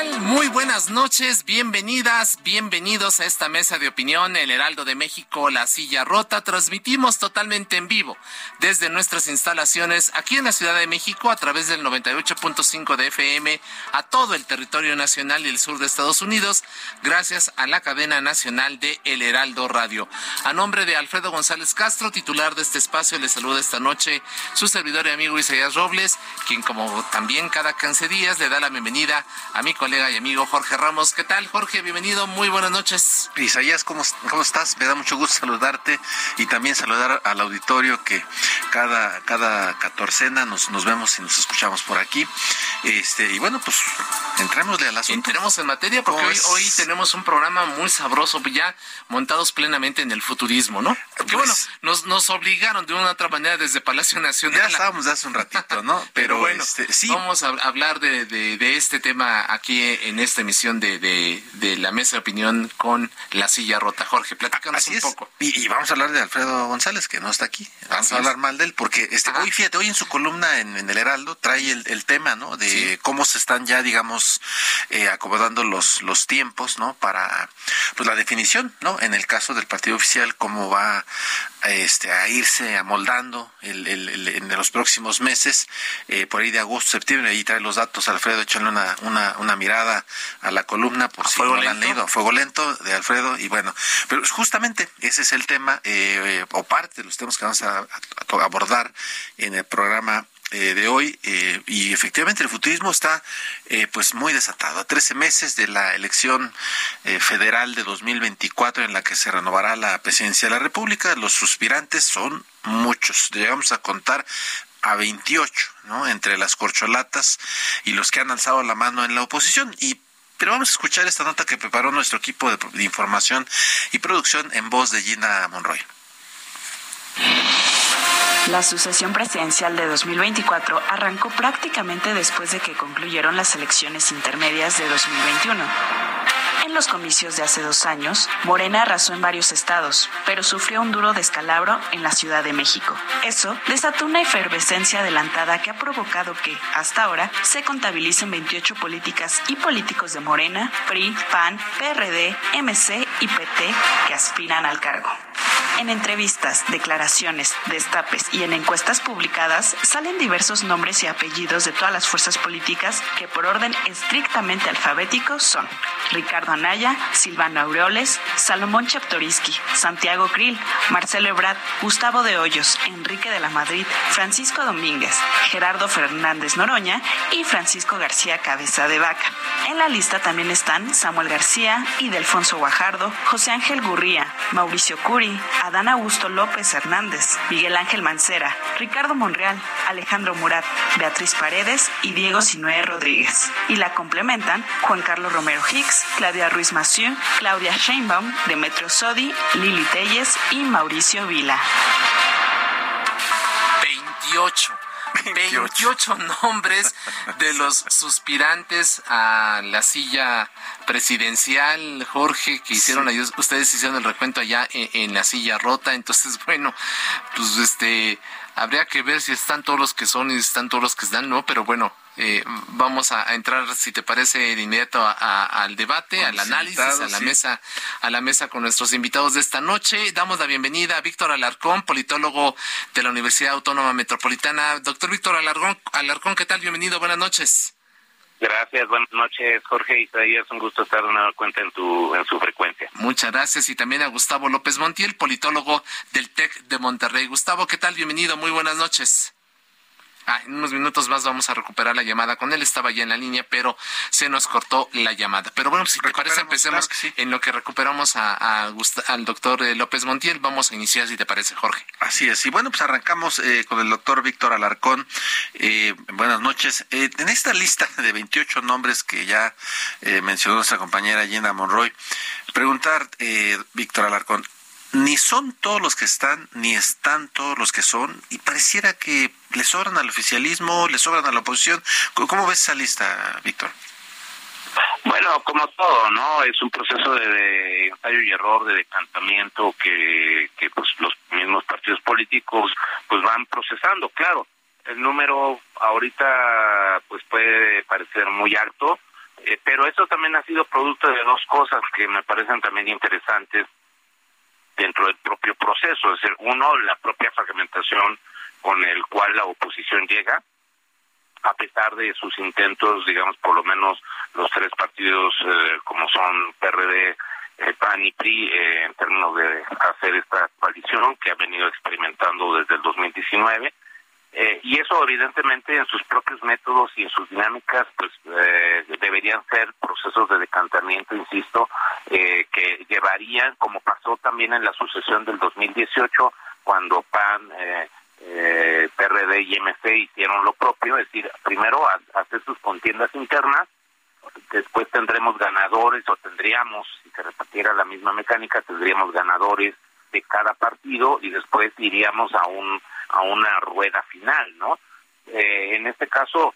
Muy buenas noches, bienvenidas, bienvenidos a esta mesa de opinión, el Heraldo de México, La Silla Rota. Transmitimos totalmente en vivo desde nuestras instalaciones aquí en la Ciudad de México a través del 98.5 de FM a todo el territorio nacional y el sur de Estados Unidos, gracias a la cadena nacional de El Heraldo Radio. A nombre de Alfredo González Castro, titular de este espacio, le saluda esta noche su servidor y amigo Isaías Robles, quien como también cada 15 días le da la bienvenida a mi colega y amigo Jorge Ramos. ¿Qué tal, Jorge? Bienvenido, muy buenas noches. Isaías, ¿cómo, ¿cómo estás? Me da mucho gusto saludarte y también saludar al auditorio que cada, cada catorcena nos, nos vemos y nos escuchamos por aquí. Este, y bueno, pues entrémosle al asunto. Entremos en materia porque hoy, Pues- hoy tenemos un programa muy sabroso, ya montados plenamente en el futurismo, ¿no? Porque Pues- bueno, nos, nos obligaron de una u otra manera desde Palacio Nacional. Ya estábamos hace un ratito, ¿no? Pero, bueno, este, sí, vamos a hablar de, de- de este tema aquí en esta emisión de, de- de la mesa de opinión con la silla rota. Jorge, platícanos Así un es. poco. Y, y vamos a hablar de Alfredo González, que no está aquí. Vamos Así a hablar es. mal de él, porque este, Ajá. hoy, fíjate, hoy en su columna en, en el Heraldo trae el, el tema, ¿no? De Sí. cómo se están ya, digamos, eh, acomodando los, los tiempos, ¿no? Para, pues, la definición, ¿no? En el caso del partido oficial, cómo va este, a irse amoldando el, el- el- en los próximos meses, eh, por ahí de agosto, septiembre, ahí trae los datos, Alfredo, échale una, una, una mirada a la columna, por ¿A si no la han leído, a fuego lento de Alfredo, y bueno, pero justamente ese es el tema, eh, eh, o parte de los temas que vamos a abordar en el programa eh, de hoy eh, y efectivamente el futurismo está eh, pues muy desatado. A 13 meses de la elección eh, federal de 2024 en la que se renovará la presidencia de la República los suspirantes son muchos. Llegamos a contar a 28 no entre las corcholatas y los que han alzado la mano en la oposición. Y pero vamos a escuchar esta nota que preparó nuestro equipo de, de información y producción en voz de Gina Monroy. La sucesión presidencial de 2024 arrancó prácticamente después de que concluyeron las elecciones intermedias de 2021. En los comicios de hace dos años, Morena arrasó en varios estados, pero sufrió un duro descalabro en la Ciudad de México. Eso desató una efervescencia adelantada que ha provocado que, hasta ahora, se contabilicen 28 políticas y políticos de Morena, PRI, PAN, PRD, MC y PT que aspiran al cargo. En entrevistas, declaraciones, destapes y en encuestas publicadas salen diversos nombres y apellidos de todas las fuerzas políticas que por orden estrictamente alfabético son Ricardo Anaya, Silvano Aureoles, Salomón Chaptoriski, Santiago Krill, Marcelo Ebrard, Gustavo de Hoyos, Enrique de la Madrid, Francisco Domínguez, Gerardo Fernández Noroña y Francisco García Cabeza de Vaca. En la lista también están Samuel García, Idelfonso Guajardo, José Ángel Gurría, Mauricio Curi, Adán Augusto López Hernández, Miguel Ángel Mancera, Ricardo Monreal, Alejandro Murat, Beatriz Paredes y Diego Sinué Rodríguez. Y la complementan Juan Carlos Romero Hicks, Claudia Ruiz Massieu, Claudia Sheinbaum, Demetrio Sodi, Lili Telles y Mauricio Vila. 28. 28 nombres de los suspirantes a la silla presidencial, Jorge, que hicieron ahí- ustedes hicieron el recuento allá en, en la silla rota, entonces bueno, pues este habría que ver si están todos los que son y si están todos los que están, no, pero bueno, eh, vamos a, entrar, si te parece, de inmediato al debate, al análisis, a la mesa, a la mesa con nuestros invitados de esta noche. Damos la bienvenida a Víctor Alarcón, politólogo de la Universidad Autónoma Metropolitana. Doctor Víctor Alarcón, Alarcón, ¿qué tal? Bienvenido, buenas noches. Gracias, buenas noches, Jorge Es Un gusto estar de nueva cuenta en tu en su frecuencia. Muchas gracias y también a Gustavo López Montiel, politólogo del TEC de Monterrey. Gustavo, ¿qué tal? Bienvenido, muy buenas noches. Ah, en unos minutos más vamos a recuperar la llamada con él. Estaba ya en la línea, pero se nos cortó la llamada. Pero bueno, si te parece, empecemos en lo que recuperamos a, al doctor eh, López Montiel. Vamos a iniciar, si te parece, Jorge. Así es. Y bueno, pues arrancamos eh, con el doctor Víctor Alarcón. Eh, buenas noches. en esta lista de 28 nombres que ya mencionó nuestra compañera Gina Monroy, preguntar, Víctor Alarcón, ni son todos los que están, ni están todos los que son, y pareciera que le sobran al oficialismo, le sobran a la oposición. ¿Cómo ves esa lista, Víctor? Bueno, como todo, ¿no? Es un proceso de, ensayo y error, de decantamiento que, que pues los mismos partidos políticos pues van procesando, claro. El número ahorita pues puede parecer muy alto, eh, pero eso también ha sido producto de dos cosas que me parecen también interesantes dentro del propio proceso. Es decir, uno, la propia fragmentación con el cual la oposición llega, a pesar de sus intentos, digamos, por lo menos los tres partidos eh, como son PRD, eh, PAN y PRI, eh, en términos de hacer esta coalición que ha venido experimentando desde el 2019, eh, y eso evidentemente en sus propios métodos y en sus dinámicas pues eh, deberían ser procesos de decantamiento, insisto, eh, que llevarían, como pasó también en la sucesión del 2018, cuando PAN, PRD y MC hicieron lo propio, es decir, primero hacer sus contiendas internas, después tendremos ganadores o tendríamos, si se repitiera la misma mecánica, tendríamos ganadores de cada partido y después iríamos a un a una rueda final, ¿no? Eh, en este caso,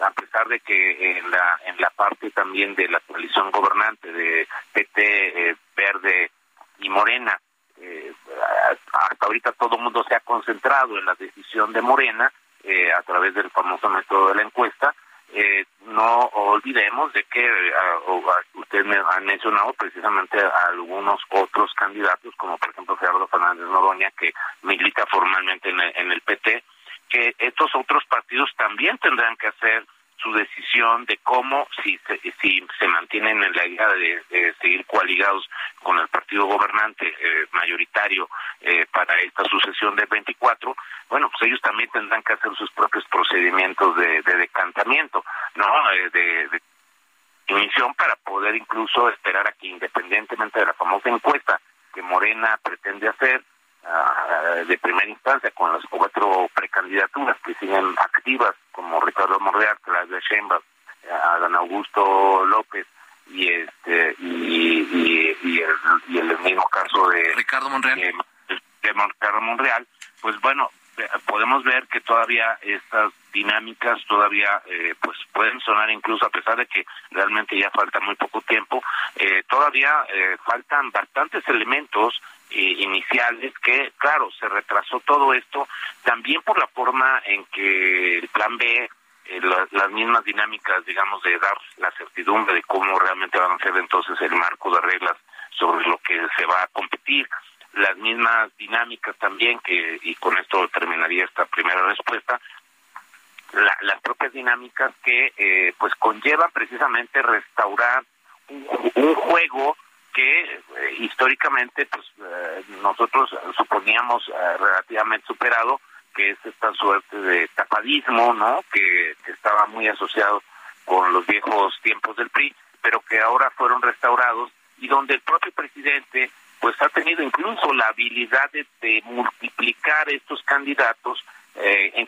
a pesar de que en la en la parte también de la coalición gobernante de PT, eh, Verde y Morena, eh, hasta ahorita todo el mundo se ha concentrado en la decisión de Morena a través del famoso método de la encuesta, eh, no olvidemos de que uh, usted me ha mencionado precisamente a algunos otros candidatos, como por ejemplo Gerardo Fernández Noroña, que milita formalmente en en el PT, que estos otros partidos también tendrán que hacer su decisión de cómo, si si se mantienen en la idea de, seguir coaligados con el partido gobernante eh, mayoritario eh, para esta sucesión de 24, bueno, pues ellos también tendrán que hacer sus propios procedimientos de, decantamiento, ¿no? Eh, de, de emisión para poder incluso esperar a que independientemente de la famosa encuesta que Morena pretende hacer, de primera instancia con las cuatro precandidaturas que siguen activas como Ricardo Monreal, Claudia Sheinbaum, Adán Augusto López y este y, y, el, y el mismo caso de Ricardo Monreal. de, Ricardo Monreal pues bueno podemos ver que todavía estas dinámicas todavía eh, pues pueden sonar incluso a pesar de que realmente ya falta muy poco tiempo eh, todavía eh, faltan bastantes elementos iniciales que, claro, se retrasó todo esto también por la forma en que el plan B, eh, las mismas dinámicas, digamos, de dar la certidumbre de cómo realmente van a ser entonces el marco de reglas sobre lo que se va a competir, las mismas dinámicas también que, y con esto terminaría esta primera respuesta, las propias dinámicas que eh, pues conllevan precisamente restaurar un juego que eh, históricamente pues eh, nosotros suponíamos eh, relativamente superado que es esta suerte de tapadismo no que, estaba muy asociado con los viejos tiempos del PRI pero que ahora fueron restaurados y donde el propio presidente pues ha tenido incluso la habilidad de, multiplicar estos candidatos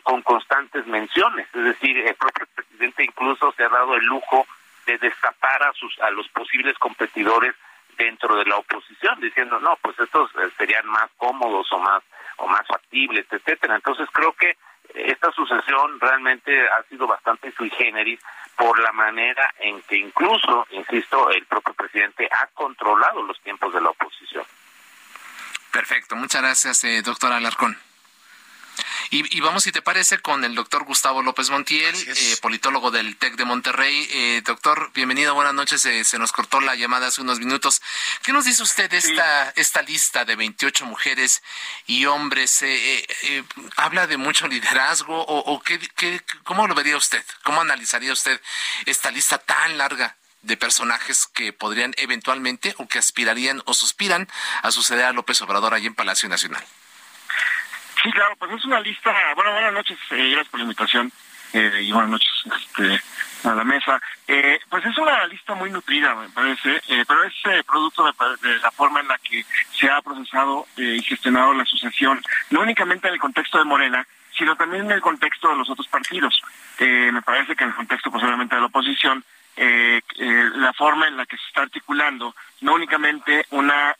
con constantes menciones. Es decir el propio presidente incluso se ha dado el lujo de destapar a sus a los posibles competidores dentro de la oposición diciendo no pues estos eh, serían más cómodos o más o más factibles etcétera. Entonces creo que esta sucesión realmente ha sido bastante sui generis por la manera en que incluso insisto el propio presidente ha controlado los tiempos de la oposición. Perfecto. Muchas gracias eh, doctor Alarcón Y, vamos, si te parece, con el doctor Gustavo López Montiel, eh, politólogo del TEC de Monterrey. Eh, doctor, bienvenido, buenas noches. Eh, se nos cortó la llamada hace unos minutos. ¿Qué nos dice usted de esta, esta lista de 28 mujeres y hombres? ¿Habla de mucho liderazgo o, qué, qué, cómo lo vería usted? ¿Cómo analizaría usted esta lista tan larga? de personajes que podrían eventualmente o que aspirarían o suspiran a suceder a López Obrador allí en Palacio Nacional. Sí, claro, pues es una lista. Bueno, buenas noches, eh, gracias por la invitación eh, y buenas noches este, a la mesa. Eh, pues es una lista muy nutrida, me parece, eh, pero es producto de, la forma en la que se ha procesado y gestionado la asociación, no únicamente en el contexto de Morena, sino también en el contexto de los otros partidos. me parece que en el contexto posiblemente de la oposición, la forma en la que se está articulando, no únicamente una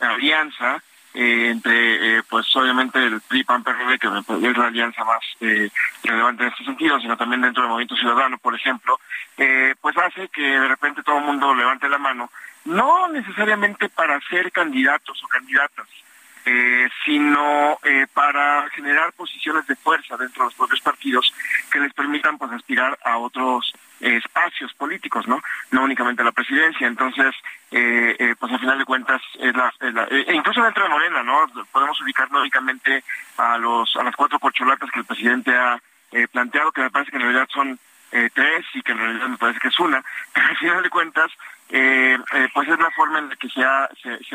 alianza, eh, entre, eh, pues obviamente el PRI, PAN, que es la alianza más eh, relevante en este sentido, sino también dentro del Movimiento Ciudadano, por ejemplo, pues hace que de repente todo el mundo levante la mano, no necesariamente para ser candidatos o candidatas, sino para generar posiciones de fuerza dentro de los propios partidos que les permitan pues aspirar a otros espacios políticos, ¿no? No únicamente la presidencia. Entonces, eh, eh, pues al final de cuentas, es la, eh, e incluso dentro de Morena, ¿no? Podemos ubicar lógicamente a los a las cuatro corcholatas que el presidente ha planteado, que me parece que en realidad son tres y que en realidad me parece que es una, pero al final de cuentas, eh, eh, pues es la forma en la que se ha,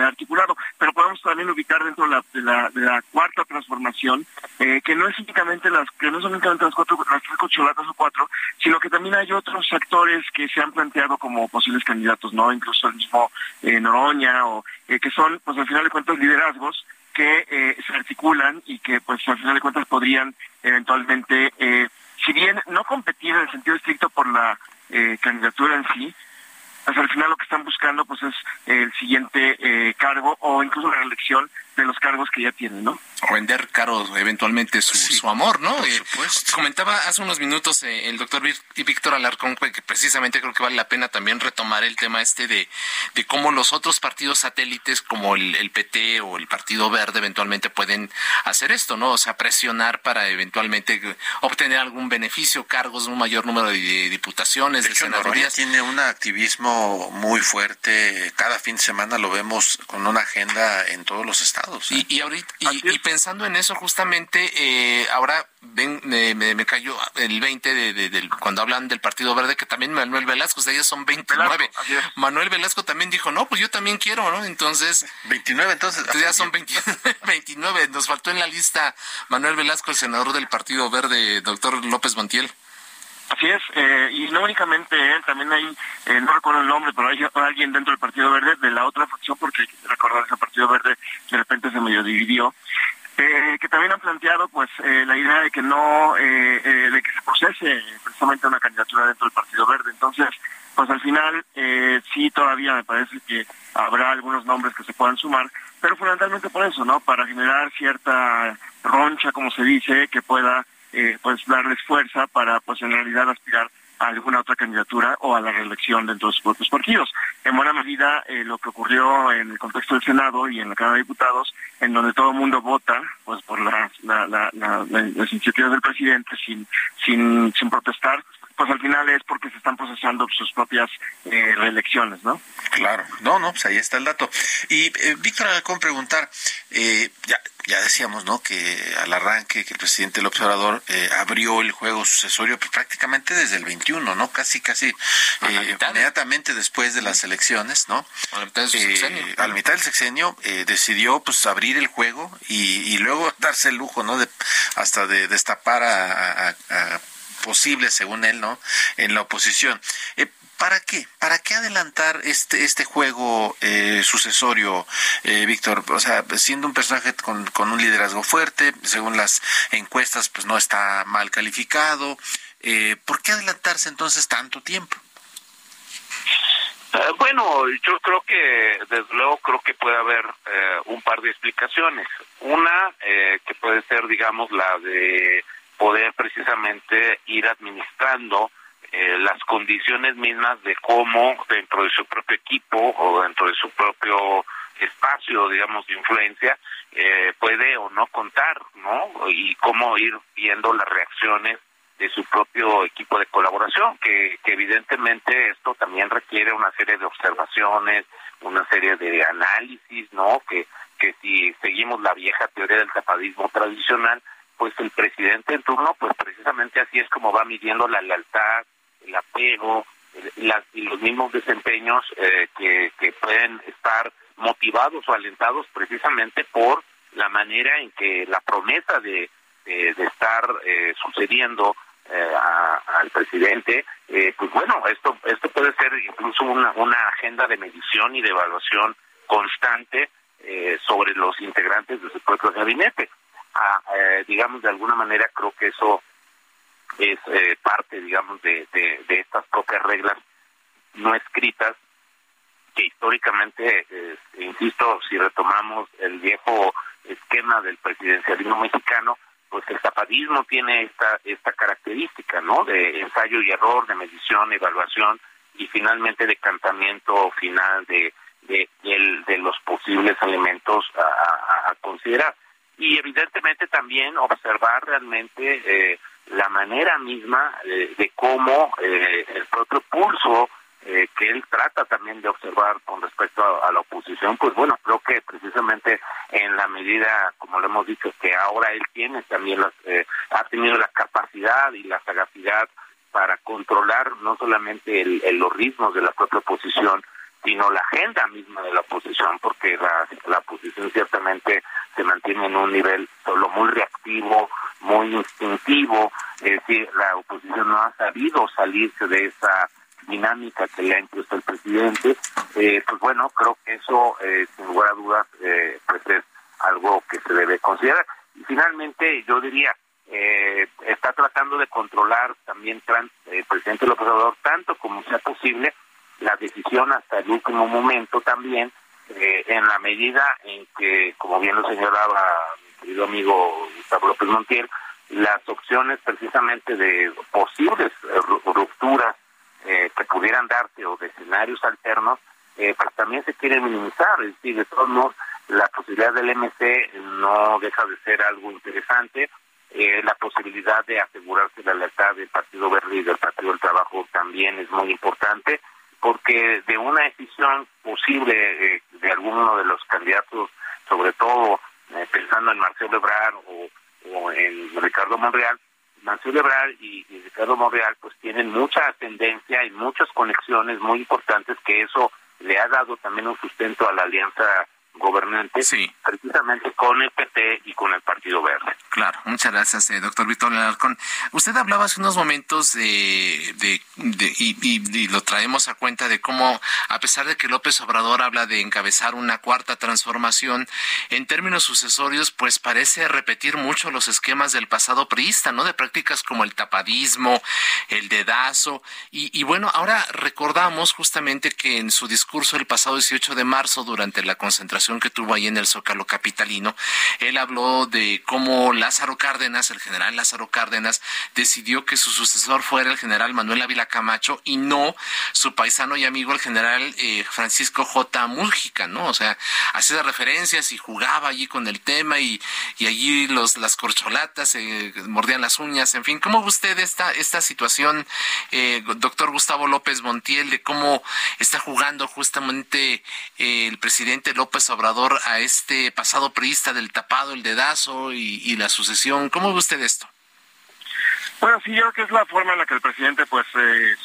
articulado. Pero podemos también ubicar dentro de la, de la, cuarta transformación, eh, que no es únicamente las, que no son únicamente las cuatro, las tres cocholatas o cuatro, sino que también hay otros actores que se han planteado como posibles candidatos, ¿no? Incluso el mismo Noroña, o que son, pues al final de cuentas, liderazgos que se articulan y que, pues al final de cuentas, podrían eventualmente, si bien no competir en el sentido estricto por la candidatura en sí, pues al final lo que están buscando pues es el siguiente eh, cargo o incluso la reelección de los cargos que ya tienen, ¿no? O vender caro eventualmente su, amor, ¿no? Eh, comentaba hace unos minutos eh, el doctor Víctor Alarcón que precisamente creo que vale la pena también retomar el tema este de, de cómo los otros partidos satélites como el, PT o el Partido Verde eventualmente pueden hacer esto, ¿no? O sea, presionar para eventualmente obtener algún beneficio, cargos, un mayor número de diputaciones, de, de tiene un activismo muy fuerte, cada fin de semana lo vemos con una agenda en todos los estados. Y, ahorita, y, pensando en eso, justamente, eh, ahora ven, me, cayó el 20 de, cuando hablan del Partido Verde, que también Manuel Velasco, de ellos son 29. Manuel Velasco también dijo, no, pues yo también quiero, ¿no? Entonces. 29, entonces. ya son 29. Nos faltó en la lista Manuel Velasco, el senador del Partido Verde, doctor López Montiel. Así es, eh, y no únicamente él, también hay, eh, no recuerdo el nombre, pero hay alguien dentro del Partido Verde de la otra facción, porque recordar que el Partido Verde de repente se medio dividió, eh, que también han planteado pues la idea de que no, de que se procese precisamente una candidatura dentro del Partido Verde. Entonces, pues al final sí todavía me parece que habrá algunos nombres que se puedan sumar, pero fundamentalmente por eso, ¿no? Para generar cierta roncha, como se dice, que pueda eh, pues darles fuerza para pues en realidad aspirar a alguna otra candidatura o a la reelección dentro de sus propios partidos. En buena medida, eh, lo que ocurrió en el contexto del Senado y en la Cámara de Diputados, en donde todo el mundo vota pues por las iniciativas del presidente sin, sin, sin protestar, pues al final es porque se están procesando sus propias eh, reelecciones, ¿no? Claro, no, no, pues ahí está el dato. Y eh, Víctor, con preguntar, eh, ya, ya decíamos, ¿no? Que al arranque que el presidente López Obrador eh, abrió el juego sucesorio pues, prácticamente desde el 21, ¿no? Casi, casi inmediatamente después de las elecciones, ¿no? A la mitad del sexenio. A la mitad del sexenio decidió pues abrir el juego y, luego darse el lujo, ¿no? De, hasta de destapar a posible, según él, ¿no? En la oposición. Eh, ¿Para qué? ¿Para qué adelantar este este juego eh, sucesorio, eh, Víctor? O sea, siendo un personaje con, con, un liderazgo fuerte, según las encuestas, pues no está mal calificado. Eh, ¿Por qué adelantarse entonces tanto tiempo? bueno, yo creo que, desde luego, creo que puede haber un par de explicaciones. Una, que puede ser, digamos, la de poder precisamente ir administrando eh, las condiciones mismas de cómo dentro de su propio equipo o dentro de su propio espacio, digamos, de influencia, eh, puede o no contar, ¿no? Y cómo ir viendo las reacciones de su propio equipo de colaboración, que, que evidentemente esto también requiere una serie de observaciones, una serie de análisis, ¿no? Que, que si seguimos la vieja teoría del tapadismo tradicional, pues el presidente en turno, pues precisamente así es como va midiendo la lealtad, el apego, y los mismos desempeños eh, que, pueden estar motivados o alentados precisamente por la manera en que la promesa de, de, estar eh, sucediendo eh, al presidente, eh, pues bueno, esto esto puede ser incluso una, una agenda de medición y de evaluación constante eh, sobre los integrantes de su propio gabinete. Ah, digamos, de alguna manera creo que eso es parte, digamos, de, de, de estas propias reglas no escritas que históricamente, insisto, si retomamos el viejo esquema del presidencialismo mexicano, pues el zapatismo tiene esta esta característica, ¿no? De ensayo y error, de medición, evaluación y finalmente decantamiento final de de, de, los posibles elementos a, considerar. Y evidentemente también observar realmente eh, la manera misma eh, de cómo eh, el propio pulso eh, que él trata también de observar con respecto a, la oposición, pues bueno, creo que precisamente en la medida, como lo hemos dicho, que ahora él tiene también, las, eh, ha tenido la capacidad y la sagacidad para controlar no solamente el, los ritmos de la propia oposición, sino la agenda misma de la oposición, porque la, la oposición ciertamente se mantiene en un nivel solo muy reactivo, muy instintivo, es decir, la oposición no ha sabido salirse de esa dinámica que le ha impuesto el presidente, eh, pues bueno, creo que eso, eh, sin lugar a dudas, eh, pues es algo que se debe considerar. Y finalmente, yo diría, está tratando de controlar también el presidente López Obrador tanto como sea posible la decisión hasta el último momento también, en la medida en que, como bien lo señalaba mi querido amigo Gustavo López Montiel, las opciones precisamente de posibles rupturas eh, que pudieran darse o de escenarios alternos, eh, pues también se quiere minimizar. Es decir, de todos modos, la posibilidad del MC no deja de ser algo interesante. Eh, la posibilidad de asegurarse la lealtad del Partido Verde y del Partido del Trabajo también es muy importante, porque de una decisión posible eh, de alguno de los candidatos, sobre todo pensando en Marcelo Ebrard o, en Ricardo Monreal, Mancillo Ebrard y, Ricardo Monreal pues tienen mucha ascendencia y muchas conexiones muy importantes que eso le ha dado también un sustento a la alianza gobernante, sí. precisamente con el PT y con el Partido Verde. Claro, muchas gracias, eh, doctor Víctor Alarcón. Usted hablaba hace unos momentos de, de, y, lo traemos a cuenta de cómo, a pesar de que López Obrador habla de encabezar una cuarta transformación, en términos sucesorios, pues parece repetir mucho los esquemas del pasado priista, ¿no? De prácticas como el tapadismo, el dedazo, y, y bueno, ahora recordamos justamente que en su discurso el pasado 18 de marzo, durante la concentración que tuvo ahí en el Zócalo Capitalino, él habló de cómo Lázaro Cárdenas, el general Lázaro Cárdenas, decidió que su sucesor fuera el general Manuel Ávila Camacho y no su paisano y amigo el general eh, Francisco J. Múljica, ¿no? O sea, hacía referencias y jugaba allí con el tema y, y allí los, las corcholatas se mordían las uñas, en fin, ¿cómo usted esta, esta situación, eh, doctor Gustavo López Montiel, de cómo está jugando justamente eh, el presidente López Obrador a este pasado priista del tapado, el dedazo y, y la sucesión. ¿Cómo ve usted esto? Bueno, sí, yo creo que es la forma en la que el presidente pues eh,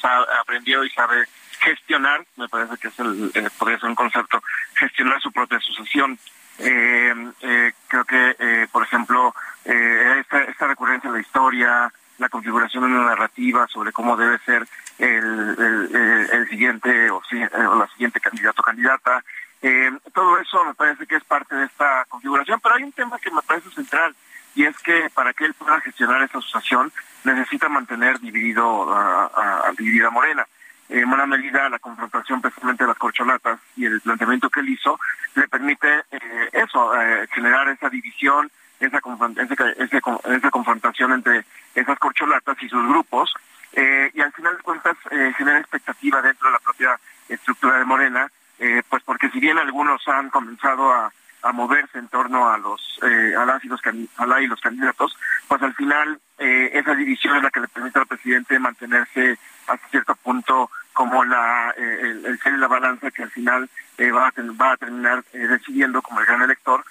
aprendió y sabe gestionar, me parece que es el, eh, podría ser un concepto, gestionar su propia sucesión. Eh, eh creo que, eh, por ejemplo, esta, esta recurrencia a la historia, la configuración de una narrativa sobre cómo debe ser el, el, el siguiente o, o, la siguiente candidato o candidata, eh, todo eso me parece que es parte de esta configuración, pero hay un tema que me parece central y es que para que él pueda gestionar esta asociación necesita mantener dividido a, dividida Morena. En buena medida la confrontación precisamente de las corcholatas y el planteamiento que él hizo le permite eh, eso, eh, generar esa división, esa, esa, confrontación entre esas corcholatas y sus grupos, y al final de cuentas genera expectativa dentro de la propia estructura de Morena pues porque si bien algunos han comenzado a, moverse en torno a los a las y los, a y los candidatos, pues al final esa división es la que le permite al presidente mantenerse hasta cierto punto como la el, el ser la balanza que al final va, a, va a terminar decidiendo como el gran elector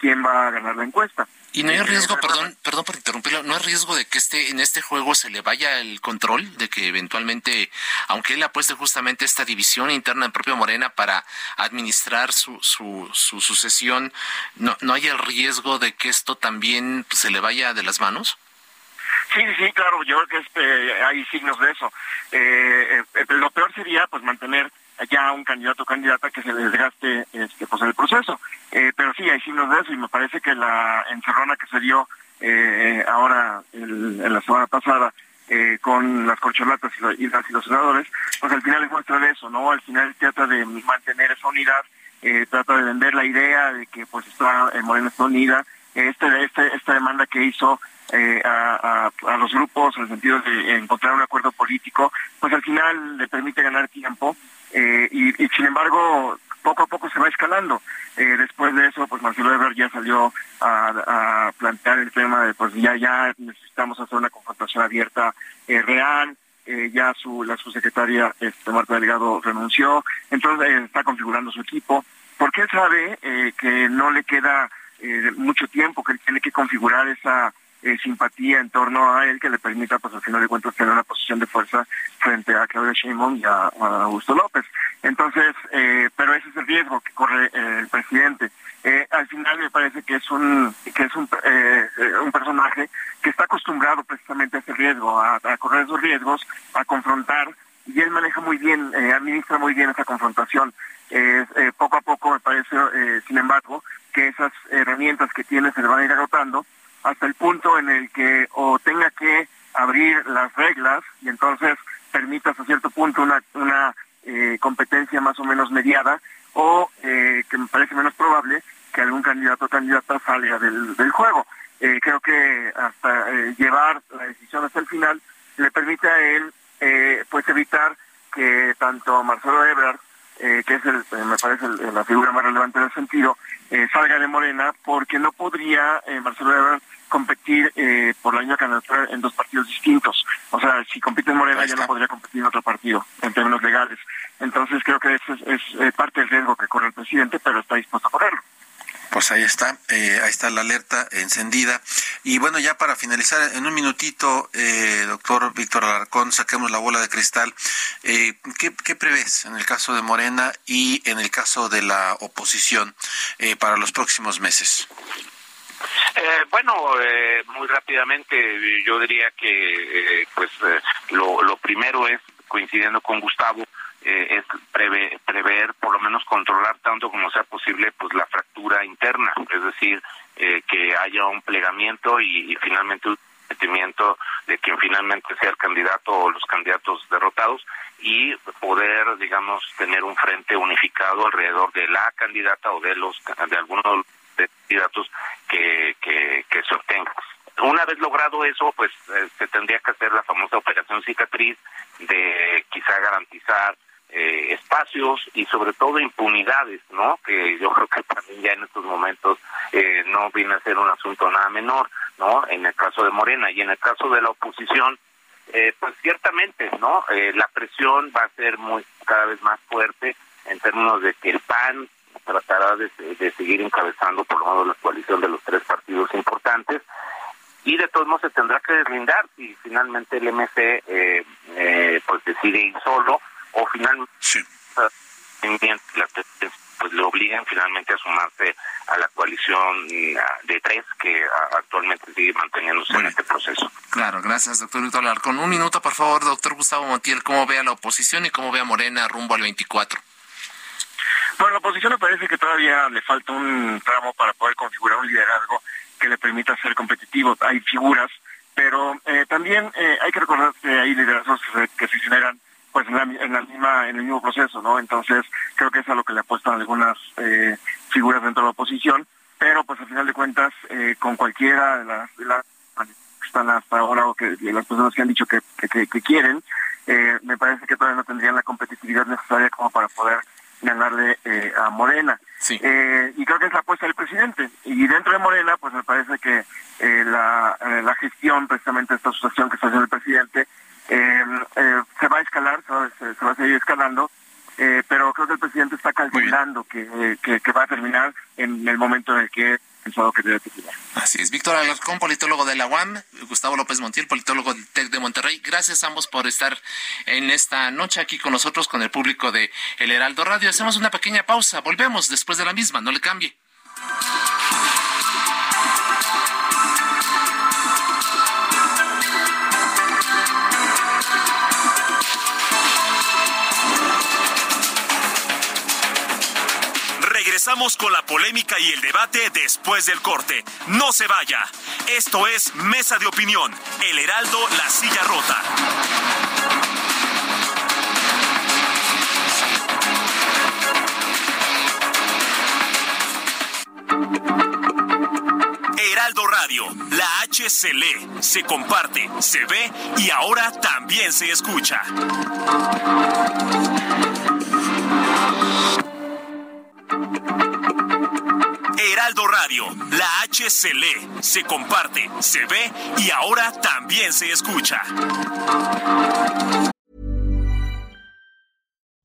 quién va a ganar la encuesta. Y no hay riesgo, perdón, perdón por interrumpirlo, no hay riesgo de que este, en este juego se le vaya el control, de que eventualmente, aunque él apueste justamente esta división interna en propio Morena para administrar su, su, su sucesión, no, no hay el riesgo de que esto también se le vaya de las manos? Sí, sí, claro, yo creo que este, hay signos de eso. Eh, eh, lo peor sería pues mantener ya un candidato o candidata que se desgaste este, pues, el proceso. Eh, pero sí, hay signos de eso y me parece que la encerrona que se dio eh, ahora en la semana pasada eh, con las corcholatas y, las y los senadores, pues al final es muestra de eso, ¿no? Al final trata de mantener esa unidad, trata de vender la idea de que pues está Morena está unida. Este, este, esta demanda que hizo a, a, los grupos en el sentido de encontrar un acuerdo político, pues al final le permite ganar tiempo eh, y, sin embargo poco a poco se va escalando. Eh, después de eso, pues Marcelo Ebrard ya salió a, plantear el tema de pues ya ya necesitamos hacer una confrontación abierta eh, real. ya su la subsecretaria este, Marta Delgado renunció, entonces está configurando su equipo, porque él sabe que no le queda mucho tiempo, que él tiene que configurar esa eh, simpatía en torno a él que le permita, pues al final de cuentas, tener una posición de fuerza frente a Claudia Sheinbaum y a, Augusto López. Entonces, eh, pero ese es el riesgo que corre eh, el presidente. al final me parece que es un que es un, un personaje que está acostumbrado precisamente a ese riesgo, a, correr esos riesgos, a confrontar y él maneja muy bien, administra muy bien esa confrontación. poco a poco me parece, sin embargo, que esas herramientas que tiene se le van a ir agotando hasta el punto en el que o tenga que abrir las reglas y entonces permita hasta cierto punto una, una eh, competencia más o menos mediada o eh, que me parece menos probable que algún candidato o candidata salga del, del juego. Eh, creo que hasta llevar la decisión hasta el final le permite a él pues evitar que tanto Marcelo Ebrard, que es el, me parece la figura más relevante en el sentido, salga de Morena porque no podría Marcelo Ebrard competir eh, por la misma candidatura en dos partidos distintos. O sea, si compite en Morena ya no podría competir en otro partido en términos legales. Entonces creo que eso es, eh, parte del riesgo que corre el presidente, pero está dispuesto a correrlo. Pues ahí está, eh, ahí está la alerta encendida. Y bueno, ya para finalizar, en un minutito, eh, doctor Víctor Alarcón, saquemos la bola de cristal. Eh, ¿qué, ¿qué, prevés en el caso de Morena y en el caso de la oposición para los próximos meses? Eh, bueno, eh, muy rápidamente yo diría que eh, pues lo, lo primero es, coincidiendo con Gustavo, es prever, por lo menos controlar tanto como sea posible pues la fractura interna, es decir, que haya un plegamiento y, finalmente un sentimiento de quien finalmente sea el candidato o los candidatos derrotados y poder, digamos, tener un frente unificado alrededor de la candidata o de los de algunos candidatos que, que, se obtenga. Una vez logrado eso, pues eh, se tendría que hacer la famosa operación cicatriz de quizá garantizar eh, espacios y sobre todo impunidades, ¿no? Que yo creo que también ya en estos momentos eh, no viene a ser un asunto nada menor, ¿no? En el caso de Morena y en el caso de la oposición, pues ciertamente, ¿no? la presión va a ser muy cada vez más fuerte en términos de que el PAN tratará de, seguir encabezando por lo menos la coalición de los tres partidos importantes y de todos modos se tendrá que deslindar si finalmente el MC eh, eh, pues decide ir solo o finalmente pues le obligan finalmente a sumarse a la coalición mm, de tres que actualmente sigue manteniéndose en este proceso. Claro, gracias, doctor Víctor Con Un minuto, por favor, doctor Gustavo Montiel, ¿cómo ve a la oposición y cómo ve a Morena rumbo al 24? Bueno, la oposición me parece que todavía le falta un tramo para poder configurar un liderazgo que le permita ser competitivo. Hay figuras, pero eh, también eh, hay que recordar que hay liderazgos que se, generan pues en la, misma en el mismo proceso, ¿no? Entonces creo que es a lo que le apuestan algunas eh, figuras dentro de la oposición, pero pues al final de cuentas con cualquiera de las, de las que están hasta ahora o que las personas que han dicho que, que quieren, me parece que todavía no tendrían la competitividad necesaria como para poder ganarle eh, a Morena. Eh, y creo que es la apuesta del presidente. Y dentro de Morena, pues me parece que la, la gestión precisamente de esta asociación que está haciendo el presidente se va a escalar, se va, a seguir escalando. pero creo que el presidente está calculando que, que, va a terminar en el momento en el que pensado que debe terminar. Así es. Víctor Alarcón, politólogo de la UAM, Gustavo López Montiel, politólogo del TEC de Monterrey. Gracias a ambos por estar en esta noche aquí con nosotros, con el público de El Heraldo Radio. Hacemos una pequeña pausa. Volvemos después de la misma. No le cambie. Regresamos con la polémica y el debate después del corte. No se vaya. Esto es Mesa de Opinión. El Heraldo, la silla rota. Heraldo Radio, la H se lee, se comparte, se ve y ahora también se escucha. Heraldo Radio, la H se lee, se comparte, se ve y ahora también se escucha.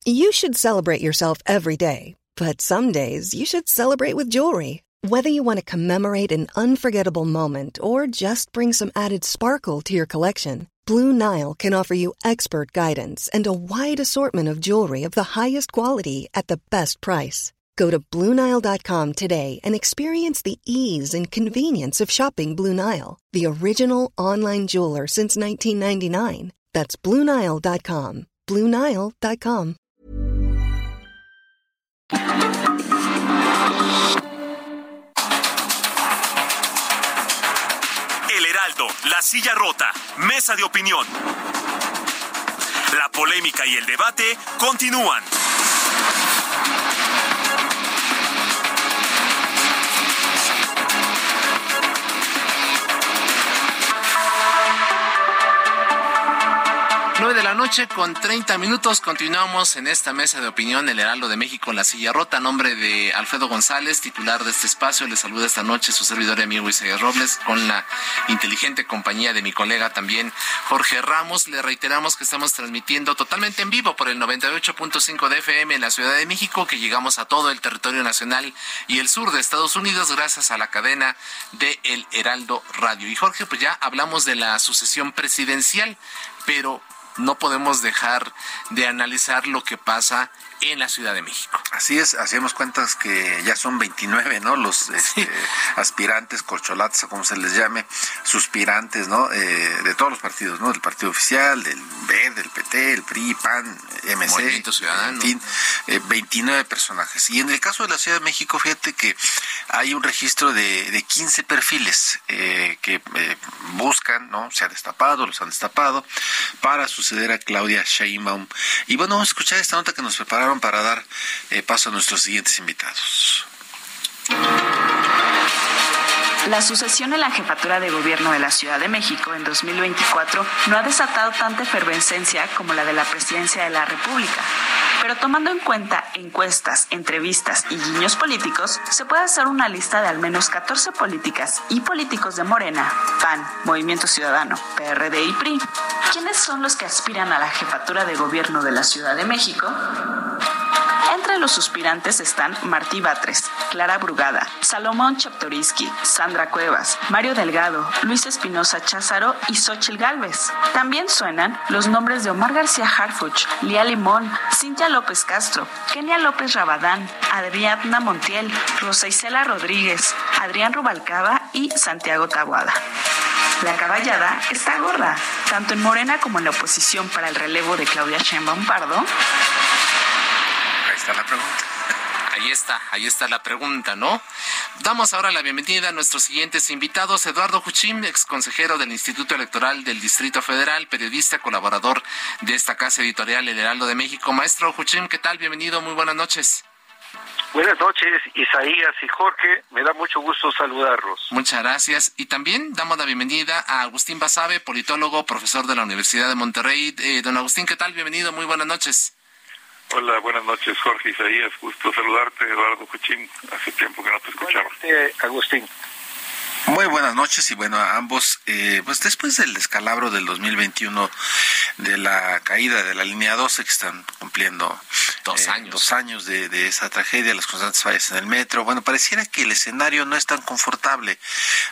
You should celebrate yourself every day, but some days you should celebrate with jewelry. Whether you want to commemorate an unforgettable moment or just bring some added sparkle to your collection, Blue Nile can offer you expert guidance and a wide assortment of jewelry of the highest quality at the best price. Go to Bluenile.com today and experience the ease and convenience of shopping Blue Nile, the original online jeweler since 1999. That's Bluenile.com. Bluenile.com. El Heraldo, La Silla Rota, Mesa de Opinión. La polémica y el debate continúan. 9 de la noche con 30 minutos. Continuamos en esta mesa de opinión, el Heraldo de México, la silla rota. A nombre de Alfredo González, titular de este espacio, le saluda esta noche su servidor y amigo Isaías Robles, con la inteligente compañía de mi colega también Jorge Ramos. Le reiteramos que estamos transmitiendo totalmente en vivo por el 98.5 de FM en la Ciudad de México, que llegamos a todo el territorio nacional y el sur de Estados Unidos gracias a la cadena de El Heraldo Radio. Y Jorge, pues ya hablamos de la sucesión presidencial, pero no podemos dejar de analizar lo que pasa en la Ciudad de México. Así es, hacemos cuentas que ya son 29, ¿no? Los este, aspirantes, corcholates, o como se les llame, suspirantes, ¿no? Eh, de todos los partidos, ¿no? Del partido oficial, del B, del PT, el PRI, PAN, MC. Movimiento Ciudadano. En fin, 29 eh, personajes. Y en el caso de la Ciudad de México, fíjate que hay un registro de, de 15 perfiles eh, que buscan, ¿no? Se ha destapado, los han destapado, para suceder a Claudia Sheinbaum. Y bueno, vamos a escuchar esta nota que nos para dar eh, paso a nuestros siguientes invitados. La sucesión en la jefatura de gobierno de la Ciudad de México en 2024 no ha desatado tanta efervescencia como la de la presidencia de la República. Pero tomando en cuenta encuestas, entrevistas y guiños políticos, se puede hacer una lista de al menos 14 políticas y políticos de Morena, PAN, Movimiento Ciudadano, PRD y PRI. ¿Quiénes son los que aspiran a la jefatura de gobierno de la Ciudad de México? Entre los suspirantes están Martí Batres, Clara Brugada, Salomón Chaptoriski, Sandra Cuevas, Mario Delgado, Luis Espinosa Cházaro y Xochil Gálvez. También suenan los nombres de Omar García Harfuch, Lía Limón, Cintia López Castro, Kenia López Rabadán, Adriana Montiel, Rosa Isela Rodríguez, Adrián Rubalcaba y Santiago Tabuada. La caballada está gorda, tanto en Morena como en la oposición para el relevo de Claudia Sheinbaum Pardo la pregunta. Ahí está, ahí está la pregunta, ¿no? Damos ahora la bienvenida a nuestros siguientes invitados. Eduardo Juchim, ex consejero del Instituto Electoral del Distrito Federal, periodista, colaborador de esta casa editorial El Heraldo de México. Maestro Juchim, ¿qué tal? Bienvenido, muy buenas noches. Buenas noches, Isaías y Jorge. Me da mucho gusto saludarlos. Muchas gracias. Y también damos la bienvenida a Agustín Basabe, politólogo, profesor de la Universidad de Monterrey. Eh, don Agustín, ¿qué tal? Bienvenido, muy buenas noches. Hola, buenas noches, Jorge Isaías. Gusto saludarte, Eduardo Cuchín. Hace tiempo que no te escuchaba. Agustín. Muy buenas noches y bueno, a ambos, eh, pues después del descalabro del 2021, de la caída de la línea 12 que están cumpliendo dos eh, años, dos años de, de, esa tragedia, las constantes fallas en el metro, bueno, pareciera que el escenario no es tan confortable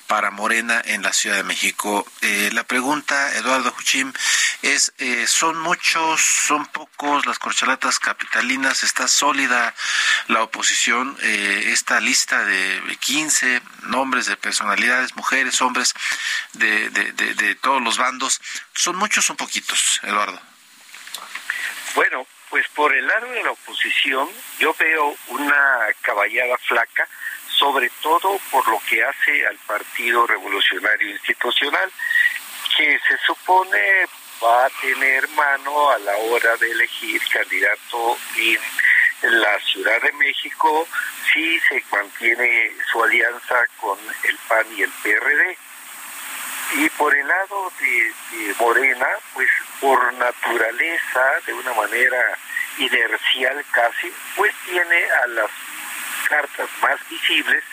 para Morena en la Ciudad de México. Eh, la pregunta, Eduardo Juchim, es, eh, ¿son muchos, son pocos las corchalatas capitalinas? ¿Está sólida la oposición? esta lista de 15 nombres de mujeres, hombres, de, de, de, de todos los bandos. ¿Son muchos o poquitos, Eduardo? Bueno, pues por el lado de la oposición yo veo una caballada flaca, sobre todo por lo que hace al Partido Revolucionario Institucional, que se supone va a tener mano a la hora de elegir candidato en la Ciudad de México si se mantiene su alianza con el PAN y el PRD. Y por el lado de, Morena, pues por naturaleza, de una manera inercial casi, pues tiene a las cartas más visibles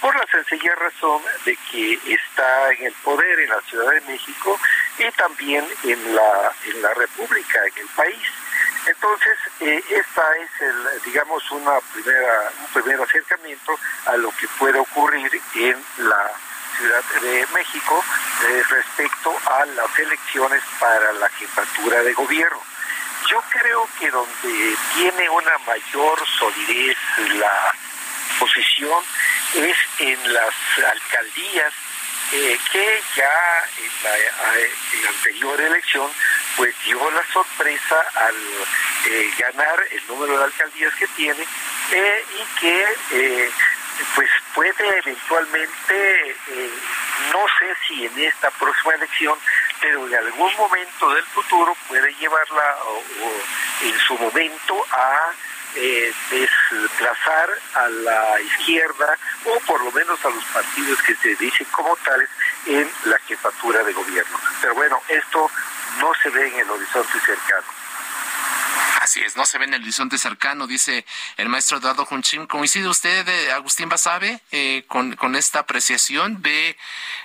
por la sencilla razón de que está en el poder en la Ciudad de México y también en la en la República, en el país. Entonces, eh, esta es, el, digamos, una primera, un primer acercamiento a lo que puede ocurrir en la Ciudad de México eh, respecto a las elecciones para la jefatura de gobierno. Yo creo que donde tiene una mayor solidez la posición es en las alcaldías eh, que ya en la, en la anterior elección pues dio la sorpresa al eh, ganar el número de alcaldías que tiene eh, y que eh, pues puede eventualmente, no sé si en esta próxima elección, pero en algún momento del futuro puede llevarla o, en su momento a desplazar a la izquierda o por lo menos a los partidos que se dicen como tales en la jefatura de gobierno. Pero bueno, esto no se ve en el horizonte cercano. Así es, no se ve en el horizonte cercano, dice el maestro Eduardo Junchín. ¿Coincide usted, eh, Agustín Basabe, eh, con, con, esta apreciación? ¿Ve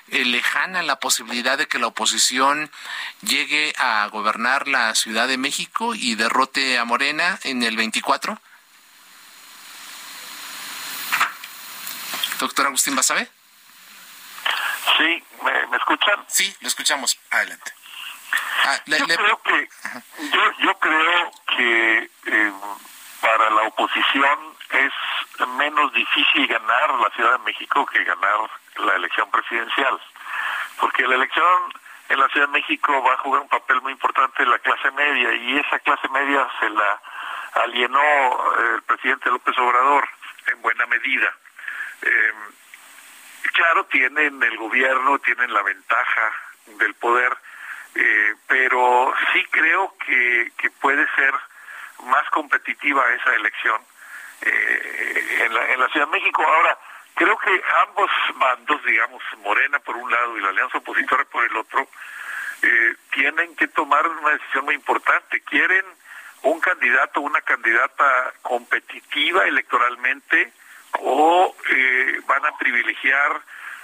eh, lejana la posibilidad de que la oposición llegue a gobernar la Ciudad de México y derrote a Morena en el 24? Doctor Agustín Basabe. Sí, ¿me, ¿me escuchan? Sí, lo escuchamos. Adelante. Ah, yo creo que yo, yo creo que eh, para la oposición es menos difícil ganar la Ciudad de México que ganar la elección presidencial, porque la elección en la Ciudad de México va a jugar un papel muy importante la clase media y esa clase media se la alienó eh, el presidente López Obrador en buena medida. Eh, claro, tienen el gobierno, tienen la ventaja del poder, eh, pero sí creo que, que puede ser más competitiva esa elección eh, en, la, en la Ciudad de México. Ahora, creo que ambos bandos, digamos, Morena por un lado y la Alianza Opositora por el otro, eh, tienen que tomar una decisión muy importante. Quieren un candidato, una candidata competitiva electoralmente o eh, van a privilegiar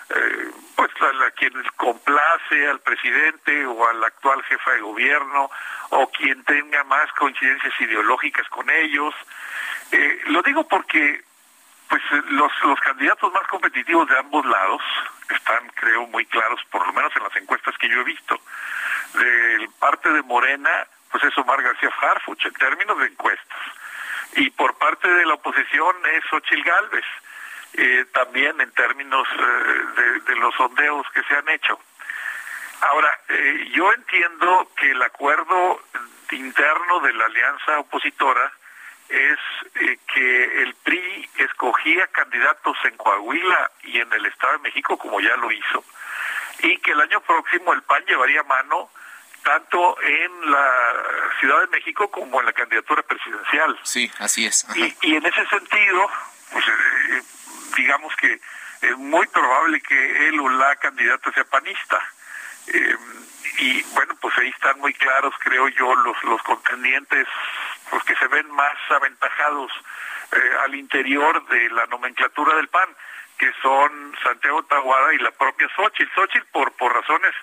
eh, pues a, quien complace al presidente o al actual jefa de gobierno o quien tenga más coincidencias ideológicas con ellos. Eh, lo digo porque pues los, los candidatos más competitivos de ambos lados están creo muy claros, por lo menos en las encuestas que yo he visto. De parte de Morena, pues es Omar García Farfuch en términos de encuestas. Y por parte de la oposición es Ochil Gálvez eh, también en términos eh, de, los sondeos que se han hecho. Ahora, eh, yo entiendo que el acuerdo interno de la alianza opositora es que el PRI escogía candidatos en Coahuila y en el Estado de México, como ya lo hizo, y que el año próximo el PAN llevaría mano tanto en la Ciudad de México como en la candidatura presidencial. Sí, así es. Y, y, en ese sentido, pues, digamos que es muy probable que él o la candidata sea panista. Eh, y bueno, pues ahí están muy claros, creo yo, los, los contendientes pues que se ven más aventajados eh, al interior de la nomenclatura del PAN, que son Santiago Taguada y la propia Xochitl. Xochitl por, por razones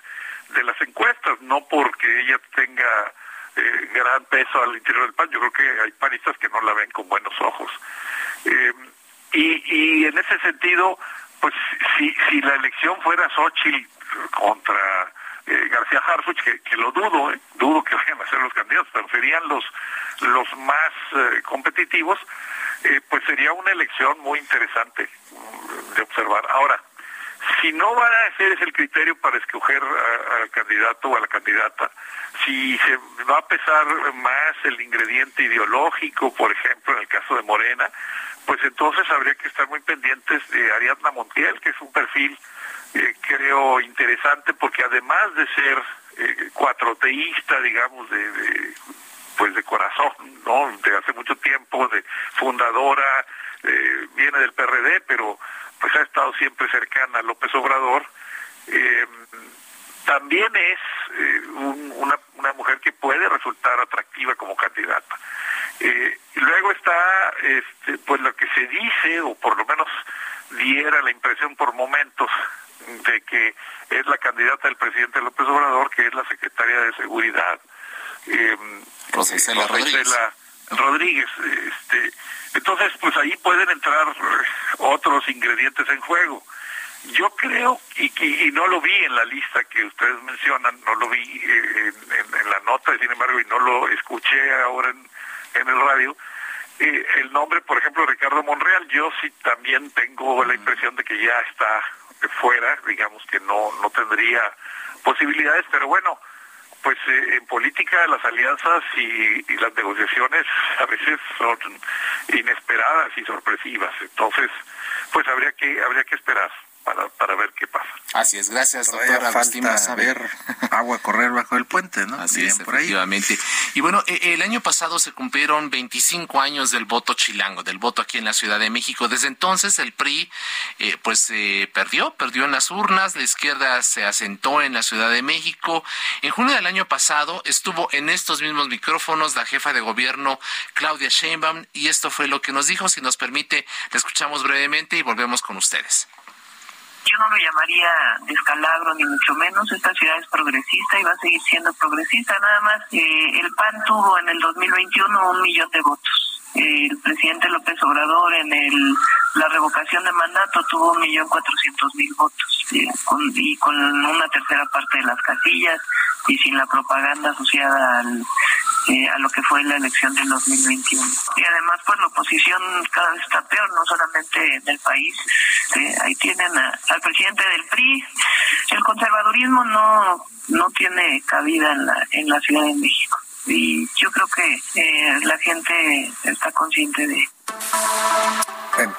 de las encuestas, no porque ella tenga eh, gran peso al interior del PAN. Yo creo que hay panistas que no la ven con buenos ojos. Y, en ese sentido, pues si, la elección fuera Xochitl contra eh, García Harfuch, que, lo dudo, dudo que vayan a ser los candidatos, pero serían los, los más competitivos, pues sería una elección muy interesante mm, de observar. Ahora, si no van a ser ese el criterio para escoger al candidato o a la candidata, si se va a pesar más el ingrediente ideológico, por ejemplo, en el caso de Morena, pues entonces habría que estar muy pendientes de Ariadna Montiel, que es un perfil, eh, creo, interesante, porque además de ser eh, cuatroteísta, digamos, de, pues de corazón, ¿no? De hace mucho tiempo, de fundadora, eh, viene del PRD, pero pues ha estado siempre cercana a López Obrador. También es una, mujer que puede resultar atractiva como candidata. Eh, y luego está este, pues lo que se dice, o por lo menos diera la impresión por momentos, de que es la candidata del presidente López Obrador, que es la secretaria de Seguridad, eh, Rodríguez. Rodríguez este, entonces, pues ahí pueden entrar otros ingredientes en juego. Yo creo, y, y no lo vi en la lista que ustedes mencionan, no lo vi eh, en, la nota, sin embargo, y no lo escuché ahora en, el radio, eh, el nombre, por ejemplo, Ricardo Monreal, yo sí también tengo la impresión de que ya está fuera, digamos que no, no tendría posibilidades, pero bueno, pues eh, en política las alianzas y, las negociaciones a veces son inesperadas y sorpresivas. Entonces, pues habría que habría que esperar para, para ver qué pasa. Así es, gracias, doctor Agustín ver agua correr bajo el puente, ¿no? Así es, por efectivamente. Y bueno, e, el año pasado se cumplieron 25 años del voto chilango, del voto aquí en la Ciudad de México. Desde entonces el PRI, eh, pues eh, perdió, perdió en las urnas, la izquierda se asentó en la Ciudad de México. En junio del año pasado estuvo en estos mismos micrófonos la jefa de gobierno Claudia Sheinbaum y esto fue lo que nos dijo. Si nos permite, le escuchamos brevemente y volvemos con ustedes yo no lo llamaría descalabro ni mucho menos. Esta ciudad es progresista y va a seguir siendo progresista. Nada más, eh, el PAN tuvo en el 2021 un millón de votos. El presidente López Obrador en el, la revocación de mandato tuvo un millón cuatrocientos mil votos eh, y con una tercera parte de las casillas y sin la propaganda asociada al, eh, a lo que fue la elección del 2021. Y además, pues la oposición cada vez está peor, no solamente en el país. Eh, ahí tienen al presidente del PRI. El conservadurismo no, no tiene cabida en la, en la Ciudad de México. Y yo creo que eh, la gente está consciente de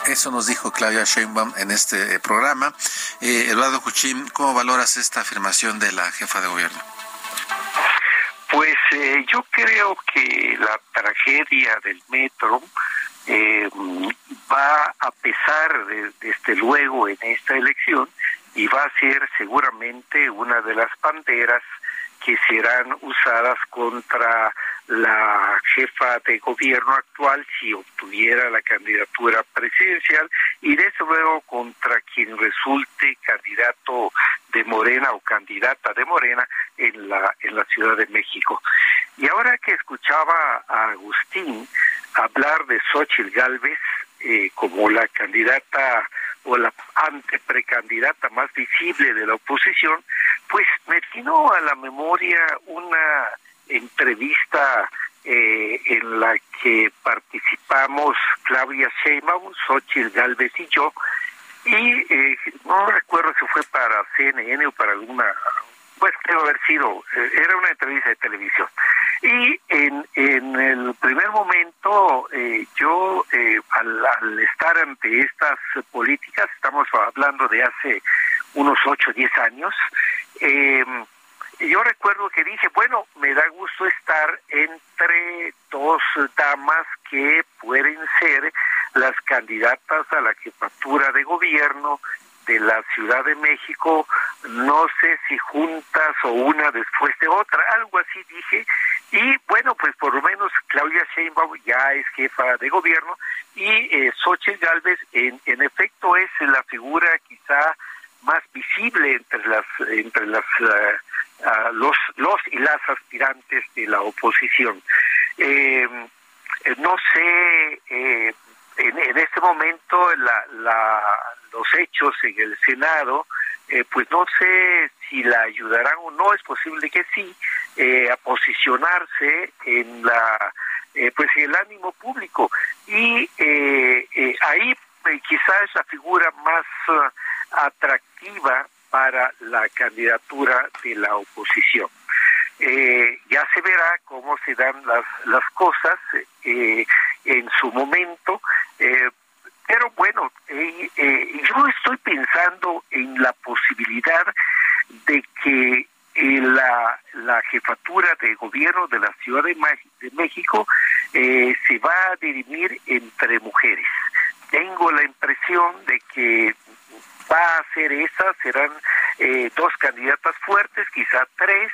eso nos dijo Claudia Sheinbaum en este programa. Eduardo Cuchín, ¿cómo valoras esta afirmación de la jefa de gobierno? Pues eh, yo creo que la tragedia del metro eh, va a pesar desde luego en esta elección y va a ser seguramente una de las banderas que serán usadas contra la jefa de gobierno actual si obtuviera la candidatura presidencial y desde luego contra quien resulte candidato de Morena o candidata de Morena en la en la Ciudad de México. Y ahora que escuchaba a Agustín hablar de Xochitl Galvez eh, como la candidata o la anteprecandidata más visible de la oposición, pues me vino a la memoria una entrevista eh, en la que participamos Claudia Sheinbaum, Xochitl Galvez y yo, y eh, no recuerdo si fue para CNN o para alguna, pues debe haber sido, eh, era una entrevista de televisión. Y en, en el primer momento, yo, al, al, estar ante estas políticas, estamos hablando de hace unos 8 o 10 años, eh, yo recuerdo que dije, bueno, me da gusto estar entre dos damas que pueden ser las candidatas a la jefatura de gobierno de la Ciudad de México, no sé si juntas o una después de otra, algo así dije, Y bueno, pues por lo menos Claudia Sheinbaum ya es jefa de gobierno y eh, Xochitl Galvez en, en efecto es la figura quizá más visible entre las entre las los los y las aspirantes de la oposición. Eh, no sé eh, en, en, este momento la, la, los hechos en el Senado, eh, pues no sé si la ayudarán o no, es posible que sí, eh, a posicionarse en la eh, pues el ánimo público y ahí quizás es la figura más uh, atractiva para la candidatura de la oposición. Eh, ya se verá cómo se dan las, las cosas eh, en su momento, eh, pero bueno, yo estoy pensando en la posibilidad de que la, la jefatura de gobierno de la Ciudad de, de México se va a dirimir entre mujeres. Tengo la impresión de que va a ser esa, serán dos candidatas fuertes, quizá tres,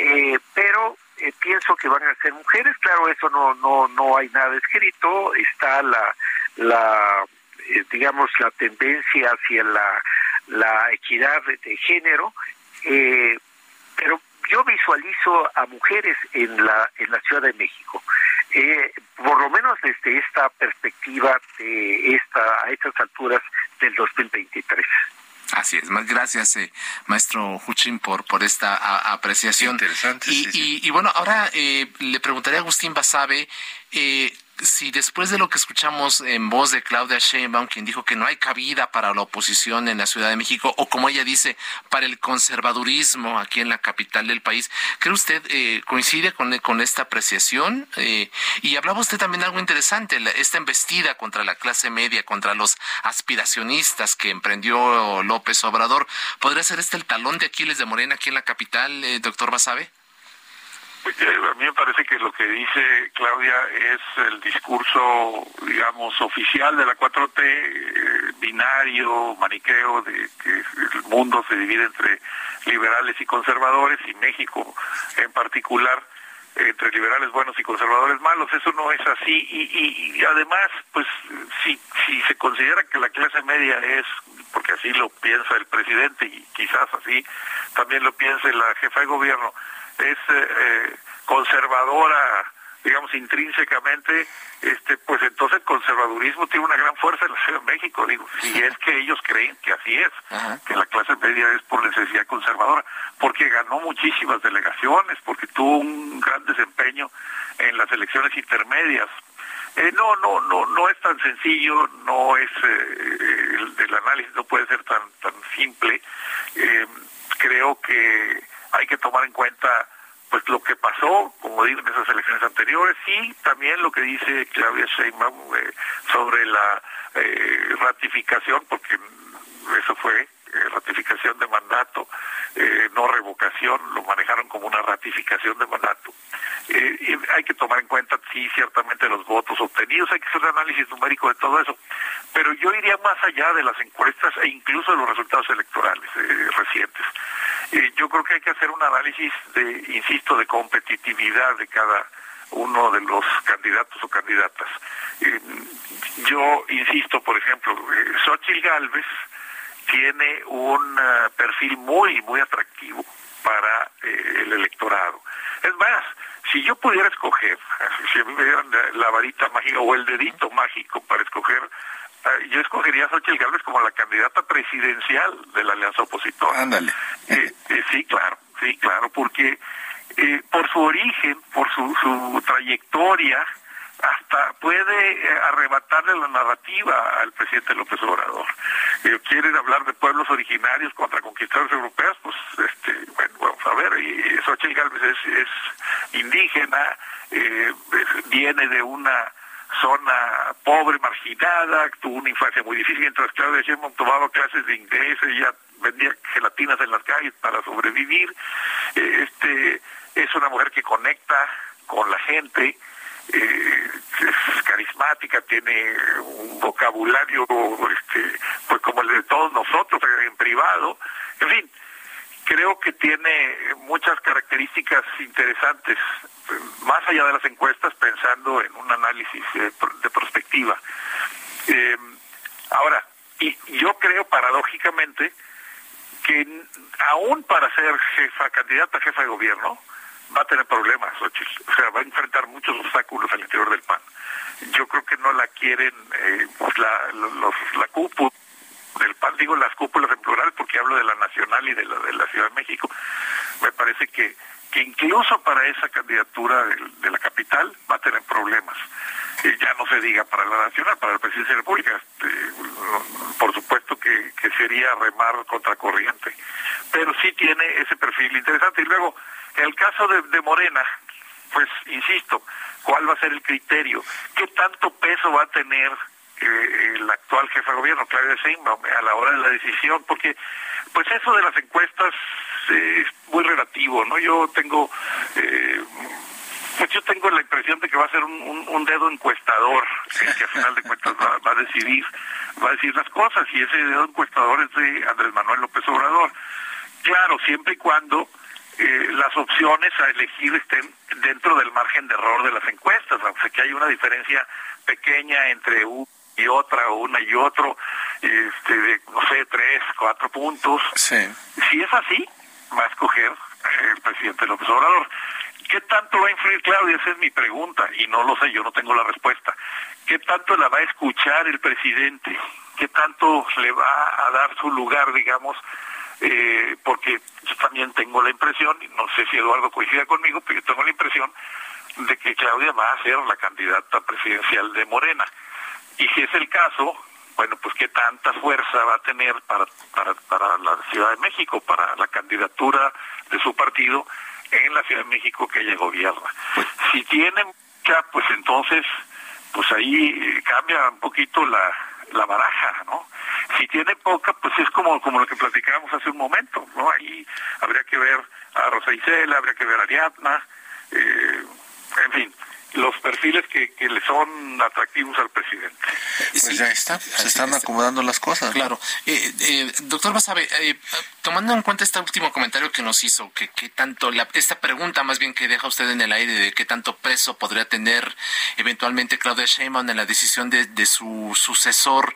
eh, pero eh, pienso que van a ser mujeres claro eso no no no hay nada escrito está la la eh, digamos la tendencia hacia la la equidad de, género eh, pero yo visualizo a mujeres en la en la Ciudad de México. Eh, por lo menos desde esta perspectiva de esta a estas alturas del 2023 Así es. Gracias, eh, maestro Huchin, por, por esta apreciación. Interesante. Y, y, y bueno, ahora eh, le preguntaré a Agustín Basabe, eh, si después de lo que escuchamos en voz de Claudia Sheinbaum, quien dijo que no hay cabida para la oposición en la Ciudad de México, o como ella dice, para el conservadurismo aquí en la capital del país, ¿cree usted eh, coincide con, con esta apreciación? Eh, y hablaba usted también de algo interesante, la, esta embestida contra la clase media, contra los aspiracionistas que emprendió López Obrador. ¿Podría ser este el talón de Aquiles de Morena aquí en la capital, eh, doctor Basabe? A mí me parece que lo que dice Claudia es el discurso, digamos, oficial de la 4T, eh, binario, maniqueo, de que el mundo se divide entre liberales y conservadores, y México en particular entre liberales buenos y conservadores malos. Eso no es así. Y, y, además, pues, si, si se considera que la clase media es, porque así lo piensa el presidente y quizás así también lo piense la jefa de gobierno, es eh, eh, conservadora digamos intrínsecamente este pues entonces el conservadurismo tiene una gran fuerza en la Ciudad de México digo si es que ellos creen que así es que la clase media es por necesidad conservadora porque ganó muchísimas delegaciones porque tuvo un gran desempeño en las elecciones intermedias. Eh, no no no no es tan sencillo no es eh, el, el, análisis no puede ser tan tan simple. Eh, creo que hay que tomar en cuenta pues lo que pasó, como digo, en esas elecciones anteriores, y también lo que dice Claudia Sheinbaum eh, sobre la eh, ratificación, porque eso fue eh, ratificación de mandato, eh, no revocación, lo manejaron como una ratificación de mandato. Eh, y hay que tomar en cuenta, sí, ciertamente los votos obtenidos, hay que hacer un análisis numérico de todo eso, pero yo iría más allá de las encuestas e incluso de los resultados electorales recientes. Yo creo que hay que hacer un análisis de, insisto, de competitividad de cada uno de los candidatos o candidatas. Yo insisto, por ejemplo, Xochitl Galvez tiene un uh, perfil muy, muy atractivo para eh, el electorado. Es más, si yo pudiera escoger, si me dieran la varita mágica o el dedito mágico para escoger eh, yo escogería a Xochitl Gálvez como la candidata presidencial de la alianza opositora. Ándale. Eh, eh, sí, claro, sí, claro, porque eh, por su origen, por su, su trayectoria, hasta puede arrebatarle la narrativa al presidente López Obrador. quieren hablar de pueblos originarios contra conquistadores europeos, pues, este, bueno, vamos a ver, y Xochitl Gálvez es, indígena, viene de una zona pobre, marginada, tuvo una infancia muy difícil, mientras Claudia Sheinbaum tomaba clases de inglés, ella vendía gelatinas en las calles para sobrevivir. Este, es una mujer que conecta con la gente, es carismática, tiene un vocabulario este, pues como el de todos nosotros en privado, en fin, creo que tiene muchas características interesantes más allá de las encuestas, pensando en un análisis de, de perspectiva. ahora, y yo creo paradójicamente que aún para ser jefa, candidata a jefa de gobierno, va a tener problemas, O sea, va a enfrentar muchos obstáculos al interior del PAN. Yo creo que no la quieren eh, pues la, los, la cúpula del PAN, digo las cúpulas en plural porque hablo de la nacional y de la, de la Ciudad de México. Me parece que, que incluso para esa candidatura de, la capital va a tener problemas. Y ya no se diga para la nacional, para la presidencia de la República. Este, por supuesto que, que sería remar contracorriente. Pero sí tiene ese perfil interesante. Y luego, el caso de, Morena, pues insisto, ¿cuál va a ser el criterio? ¿Qué tanto peso va a tener eh, el actual jefe de gobierno, Claudia Sheinbaum, a la hora de la decisión? Porque, pues eso de las encuestas eh, es muy relativo, ¿no? Yo tengo... Eh, pues yo tengo la impresión de que va a ser un, dedo encuestador el que a final de cuentas va, a decidir va a decir las cosas y ese dedo encuestador es de Andrés Manuel López Obrador claro siempre y cuando eh, las opciones a elegir estén dentro del margen de error de las encuestas, aunque que hay una diferencia pequeña entre una y otra, o una y otro, este, de, no sé, tres, cuatro puntos. Si es así, va a escoger el presidente López Obrador. ¿Qué tanto va a influir Claudia? Esa es mi pregunta, y no lo sé, yo no tengo la respuesta. ¿Qué tanto la va a escuchar el presidente? ¿Qué tanto le va a dar su lugar, digamos, eh, porque yo también tengo la impresión, y no sé si Eduardo coincide conmigo, pero yo tengo la impresión de que Claudia va a ser la candidata presidencial de Morena. Y si es el caso, bueno, pues qué tanta fuerza va a tener para, para, para la Ciudad de México, para la candidatura de su partido en la Ciudad de México que ella gobierna. Si tiene mucha, pues entonces, pues ahí cambia un poquito la, la baraja, ¿no? Si tiene poca, pues es como, como lo que platicábamos hace un momento, ¿no? Ahí habría que ver a Rosa Isela, habría que ver a Ariadna, eh, en fin, los perfiles que, que le son atractivos al presidente. Pues ya está, se están acomodando las cosas. Claro. Eh, eh, doctor Basabe, eh, tomando en cuenta este último comentario que nos hizo, que, que tanto, la, esta pregunta más bien que deja usted en el aire de qué tanto peso podría tener eventualmente Claudia Sheinbaum en la decisión de, de su sucesor,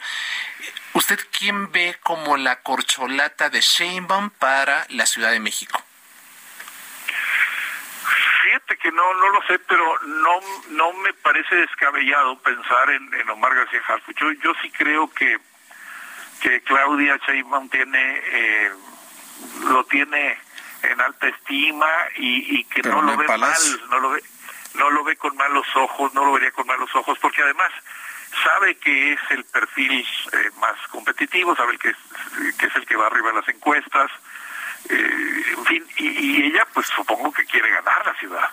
¿usted quién ve como la corcholata de Sheinbaum para la Ciudad de México? Fíjate que no, no lo sé, pero no, no me parece descabellado pensar en, Omar García Harfuch. Yo, yo sí creo que, que Claudia Sheinbaum tiene, eh, lo tiene en alta estima y, que no lo ve mal, no lo ve, no lo ve con malos ojos, no lo vería con malos ojos, porque además sabe que es el perfil eh, más competitivo, sabe que es, que es el que va arriba en las encuestas, eh, en fin, y, ella pues supongo que quiere ganar la ciudad.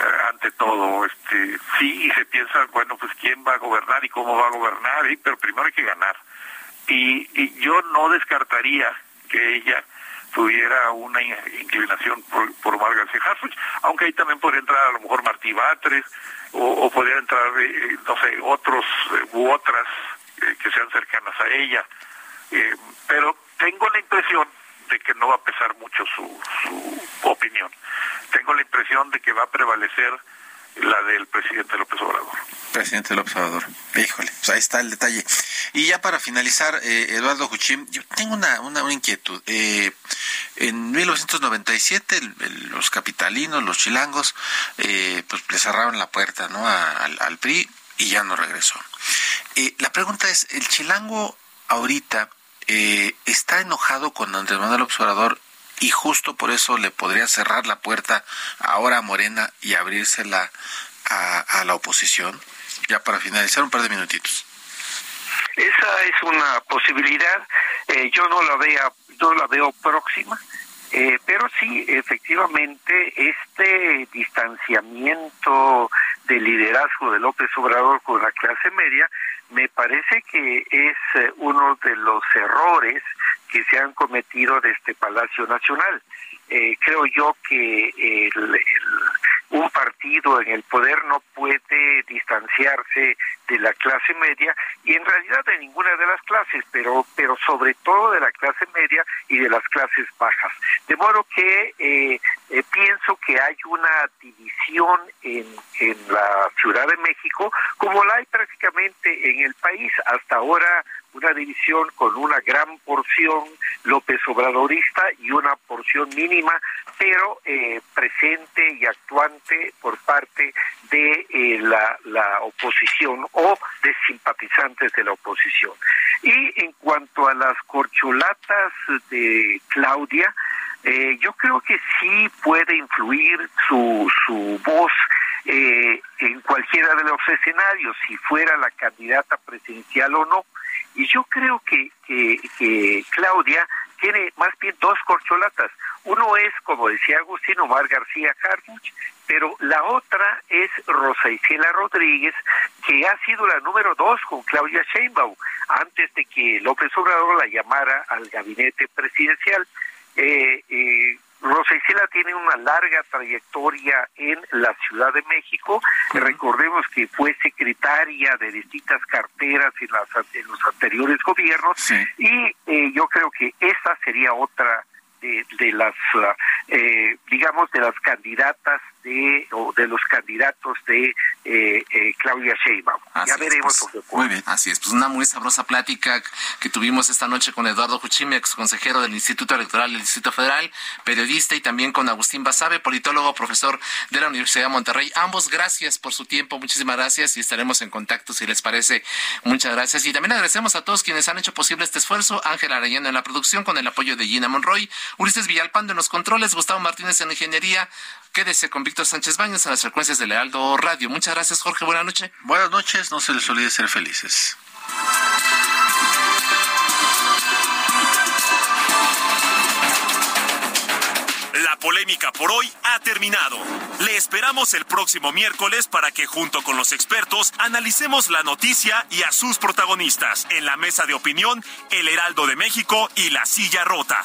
Eh, ante todo, este, sí, y se piensa, bueno, pues quién va a gobernar y cómo va a gobernar, pero primero hay que ganar. Y, y yo no descartaría que ella tuviera una inclinación por, por Margaret Harfuch, aunque ahí también podría entrar a lo mejor Martí Batres, o, podría entrar, eh, no sé, otros u otras que sean cercanas a ella. pero tengo la impresión de que no va a pesar mucho su, su opinión. Tengo la impresión de que va a prevalecer la del presidente López Obrador. Presidente López Obrador. Híjole, pues ahí está el detalle. Y ya para finalizar, eh, Eduardo Juchín, yo tengo una, una, inquietud. Eh, en 1997 los capitalinos, los chilangos, eh, pues le cerraron la puerta ¿no? al, al PRI y ya no regresó. la pregunta es, ¿el chilango ahorita eh, está enojado con Andrés Manuel Observador y justo por eso le podría cerrar la puerta ahora a Morena y abrírsela a, a la oposición. Ya para finalizar, un par de minutitos. Esa es una posibilidad. Eh, yo no la veo, no la veo próxima. Eh, pero sí, efectivamente, este distanciamiento del liderazgo de López Obrador con la clase media me parece que es eh, uno de los errores que se han cometido de este Palacio Nacional. Eh, creo yo que el, un partido en el poder no puede distanciarse de la clase media y en realidad de ninguna de las clases, pero pero sobre todo de la clase media y de las clases bajas. De modo que eh, eh, pienso que hay una división en, en la Ciudad de México, como la hay prácticamente en el país. Hasta ahora una división con una gran porción López Obradorista y una porción mínima, pero eh, presente y actuante por parte de eh, la, la oposición o de simpatizantes de la oposición. Y en cuanto a las corcholatas de Claudia, eh, yo creo que sí puede influir su, su voz eh, en cualquiera de los escenarios, si fuera la candidata presidencial o no. Y yo creo que, que, Claudia tiene más bien dos corcholatas. Uno es, como decía Agustín Omar García Harfuch, pero la otra es Rosa Isela Rodríguez, que ha sido la número dos con Claudia Sheinbaum, antes de que López Obrador la llamara al gabinete presidencial. Eh, eh, Rosa Isela tiene una larga trayectoria en la Ciudad de México. Recordemos que fue secretaria de distintas carteras en, las, en los anteriores gobiernos. Y eh, yo creo que esta sería otra de, de las, eh, digamos, de las candidatas de o de los candidatos de eh, eh, Claudia Sheinbaum. ya veremos pues, Muy bien, así es. Pues una muy sabrosa plática que tuvimos esta noche con Eduardo Juchime, ex consejero del Instituto Electoral del Distrito Federal, periodista, y también con Agustín Basabe, politólogo, profesor de la Universidad de Monterrey. Ambos, gracias por su tiempo, muchísimas gracias y estaremos en contacto si les parece. Muchas gracias. Y también agradecemos a todos quienes han hecho posible este esfuerzo. Ángel Arellano en la producción con el apoyo de Gina Monroy, Ulises Villalpando en los controles, Gustavo Martínez en ingeniería. Quédese con Víctor Sánchez Baños en las frecuencias de Lealdo Radio. Muchas gracias, Jorge. Buenas noches. Buenas noches. No se les olvide ser felices. La polémica por hoy ha terminado. Le esperamos el próximo miércoles para que junto con los expertos analicemos la noticia y a sus protagonistas en la mesa de opinión El Heraldo de México y La Silla Rota.